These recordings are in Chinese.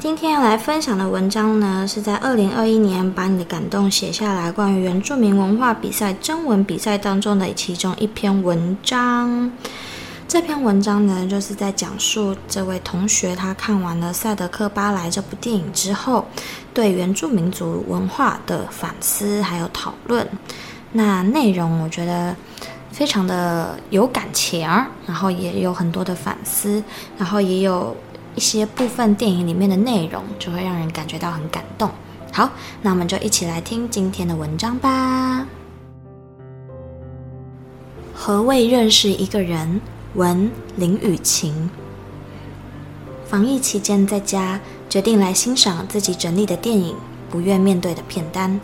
今天要来分享的文章呢，是在二零二一年把你的感动写下来，关于原住民文化比赛征文比赛当中的其中一篇文章。这篇文章呢，就是在讲述这位同学他看完了《赛德克巴莱》这部电影之后，对原住民族文化的反思还有讨论。那内容我觉得非常的有感情，然后也有很多的反思，然后也有。一些部分电影里面的内容就会让人感觉到很感动。好，那我们就一起来听今天的文章吧。何谓认识一个人？文林雨晴。防疫期间在家，决定来欣赏自己整理的电影，不愿面对的片单，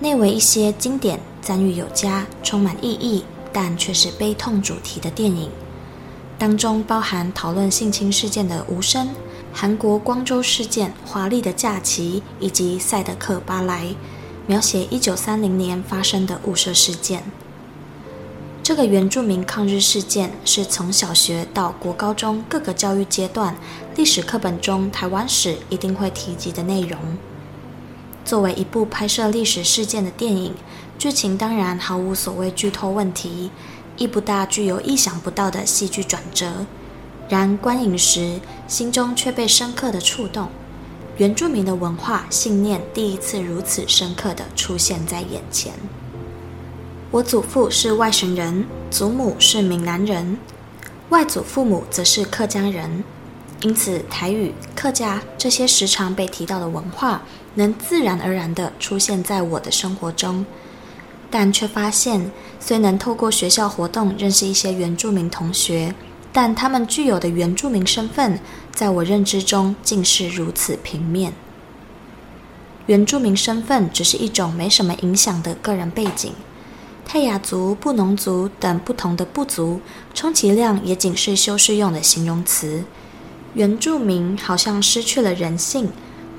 内为一些经典、赞誉有加、充满意义，但却是悲痛主题的电影。当中包含讨论性侵事件的《无声》，韩国光州事件《华丽的假期》，以及《赛德克巴莱》，描写一九三零年发生的雾社事件。这个原住民抗日事件是从小学到国高中各个教育阶段历史课本中台湾史一定会提及的内容。作为一部拍摄历史事件的电影，剧情当然毫无所谓剧透问题。亦不大具有意想不到的戏剧转折，然观影时心中却被深刻的触动。原住民的文化信念第一次如此深刻地出现在眼前。我祖父是外省人，祖母是闽南人，外祖父母则是客家人，因此台语、客家这些时常被提到的文化，能自然而然地出现在我的生活中。但却发现，虽能透过学校活动认识一些原住民同学，但他们具有的原住民身份，在我认知中竟是如此平面。原住民身份只是一种没什么影响的个人背景，泰雅族、布农族等不同的部族，充其量也仅是修饰用的形容词。原住民好像失去了人性，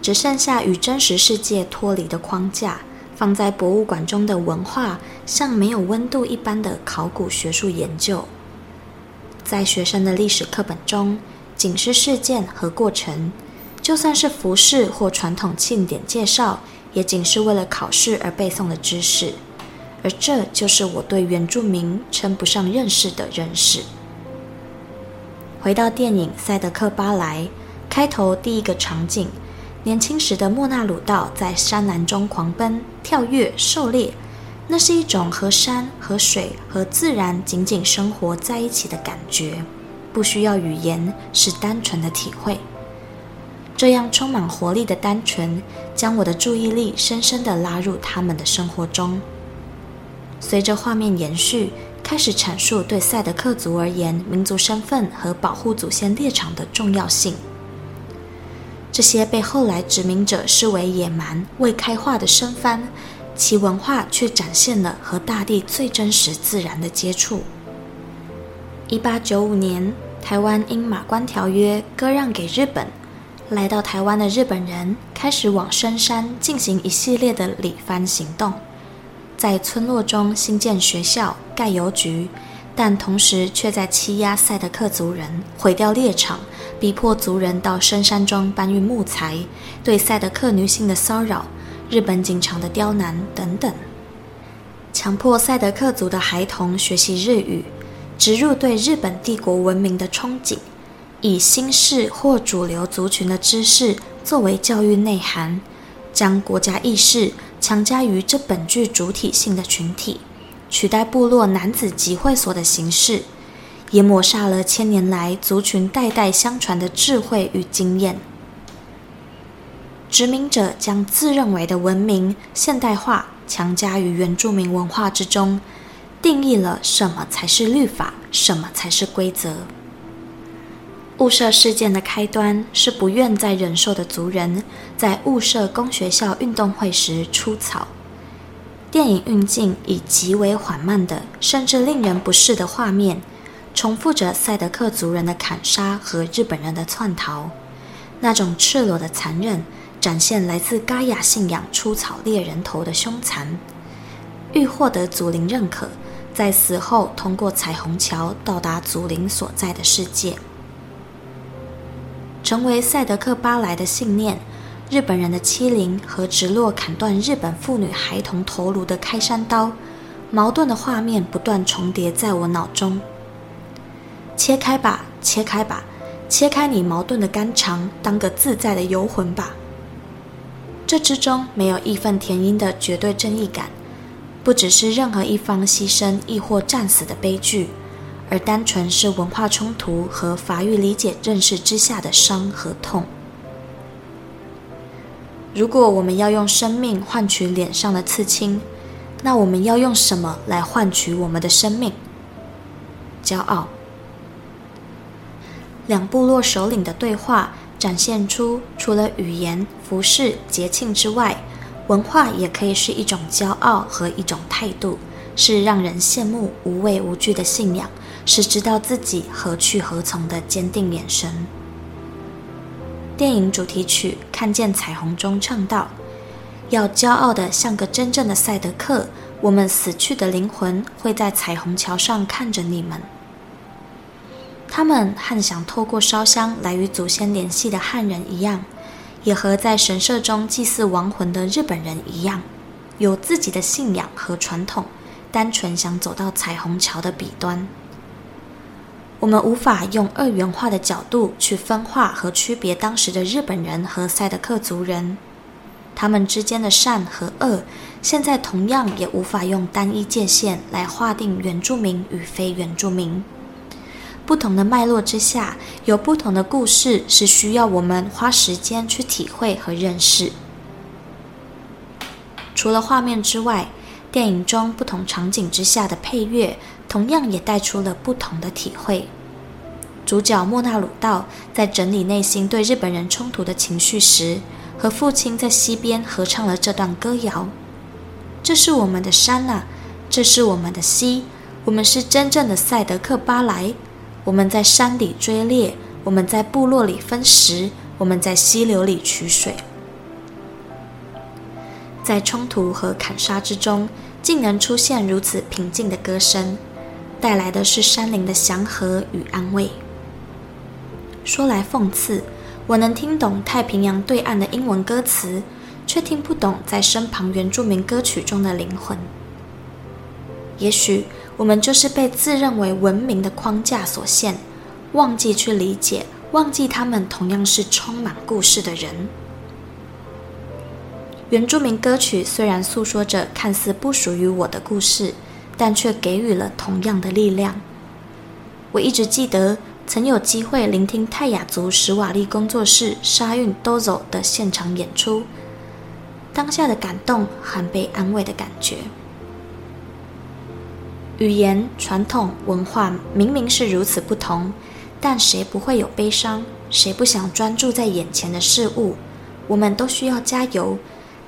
只剩下与真实世界脱离的框架。放在博物馆中的文化，像没有温度一般的考古学术研究，在学生的历史课本中，仅是事件和过程；就算是服饰或传统庆典介绍，也仅是为了考试而背诵的知识。而这就是我对原住民称不上认识的认识。回到电影《赛德克巴莱》开头第一个场景。年轻时的莫纳鲁道在山岚中狂奔、跳跃、狩猎，那是一种和山、和水、和自然紧紧生活在一起的感觉，不需要语言，是单纯的体会。这样充满活力的单纯，将我的注意力深深地拉入他们的生活中。随着画面延续，开始阐述对赛德克族而言民族身份和保护祖先猎场的重要性。这些被后来殖民者视为野蛮、未开化的生番，其文化却展现了和大地最真实自然的接触。一八九五年，台湾因马关条约割让给日本，来到台湾的日本人开始往深山进行一系列的理番行动，在村落中兴建学校、盖邮局。但同时却在欺压赛德克族人，毁掉猎场，逼迫族人到深山中搬运木材，对赛德克女性的骚扰，日本警察的刁难等等，强迫赛德克族的孩童学习日语，植入对日本帝国文明的憧憬，以新式或主流族群的知识作为教育内涵，将国家意识强加于这本具主体性的群体，取代部落男子集会所的形式，也抹杀了千年来族群代代相传的智慧与经验。殖民者将自认为的文明现代化强加于原住民文化之中，定义了什么才是律法，什么才是规则。雾社事件的开端是不愿再忍受的族人在雾社公学校运动会时出草。电影运镜以极为缓慢的，甚至令人不适的画面，重复着赛德克族人的砍杀和日本人的窜逃。那种赤裸的残忍，展现来自嘎亚信仰出草猎人头的凶残。欲获得祖灵认可，在死后通过彩虹桥到达祖灵所在的世界。成为赛德克巴莱的信念，日本人的欺凌和直落砍断日本妇女孩童头颅的开山刀，矛盾的画面不断重叠在我脑中。切开吧，切开吧，切开你矛盾的肝肠，当个自在的游魂吧。这之中没有义愤填膺的绝对正义感，不只是任何一方牺牲亦或战死的悲剧。而单纯是文化冲突和法律理解认识之下的伤和痛。如果我们要用生命换取脸上的刺青，那我们要用什么来换取我们的生命？骄傲。两部落首领的对话展现出，除了语言、服饰、节庆之外，文化也可以是一种骄傲和一种态度，是让人羡慕、无畏无惧的信仰。是知道自己何去何从的坚定眼神。电影主题曲《看见彩虹》中唱道：“要骄傲的像个真正的赛德克，我们死去的灵魂会在彩虹桥上看着你们。”他们和想透过烧香来与祖先联系的汉人一样，也和在神社中祭祀亡魂的日本人一样，有自己的信仰和传统，单纯想走到彩虹桥的彼端。我们无法用二元化的角度去分化和区别当时的日本人和赛德克族人，他们之间的善和恶，现在同样也无法用单一界限来划定原住民与非原住民。不同的脉络之下，有不同的故事，是需要我们花时间去体会和认识。除了画面之外，电影中不同场景之下的配乐，同样也带出了不同的体会。主角莫那鲁道在整理内心对日本人冲突的情绪时，和父亲在溪边合唱了这段歌谣：“这是我们的山啊，这是我们的溪，我们是真正的赛德克巴莱。我们在山里追猎，我们在部落里分食，我们在溪流里取水。”在冲突和砍杀之中，竟能出现如此平静的歌声，带来的是山林的祥和与安慰。说来讽刺，我能听懂太平洋对岸的英文歌词，却听不懂在身旁原住民歌曲中的灵魂。也许我们就是被自认为文明的框架所限，忘记去理解，忘记他们同样是充满故事的人。原住民歌曲虽然诉说着看似不属于我的故事，但却给予了同样的力量。我一直记得曾有机会聆听泰雅族史瓦利工作室沙运多走的现场演出，当下的感动和被安慰的感觉。语言、传统、文化明明是如此不同，但谁不会有悲伤？谁不想专注在眼前的事物？我们都需要加油。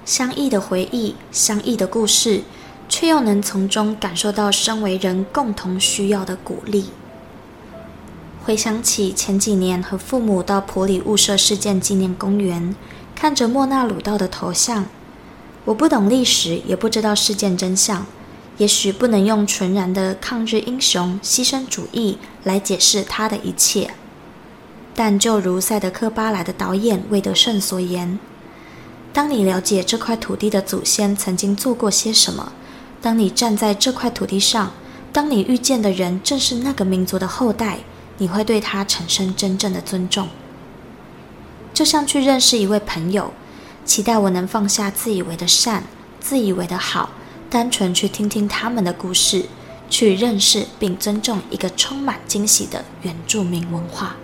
相异的回忆，相异的故事，却又能从中感受到身为人共同需要的鼓励。回想起前几年和父母到普里雾社事件纪念公园，看着莫那鲁道的头像，我不懂历史，也不知道事件真相，也许不能用纯然的抗日英雄牺牲主义来解释他的一切，但就如赛德克巴莱的导演魏德圣所言。当你了解这块土地的祖先曾经做过些什么，当你站在这块土地上，当你遇见的人正是那个民族的后代，你会对他产生真正的尊重。就像去认识一位朋友，期待我能放下自以为的善、自以为的好，单纯去听听他们的故事，去认识并尊重一个充满惊喜的原住民文化。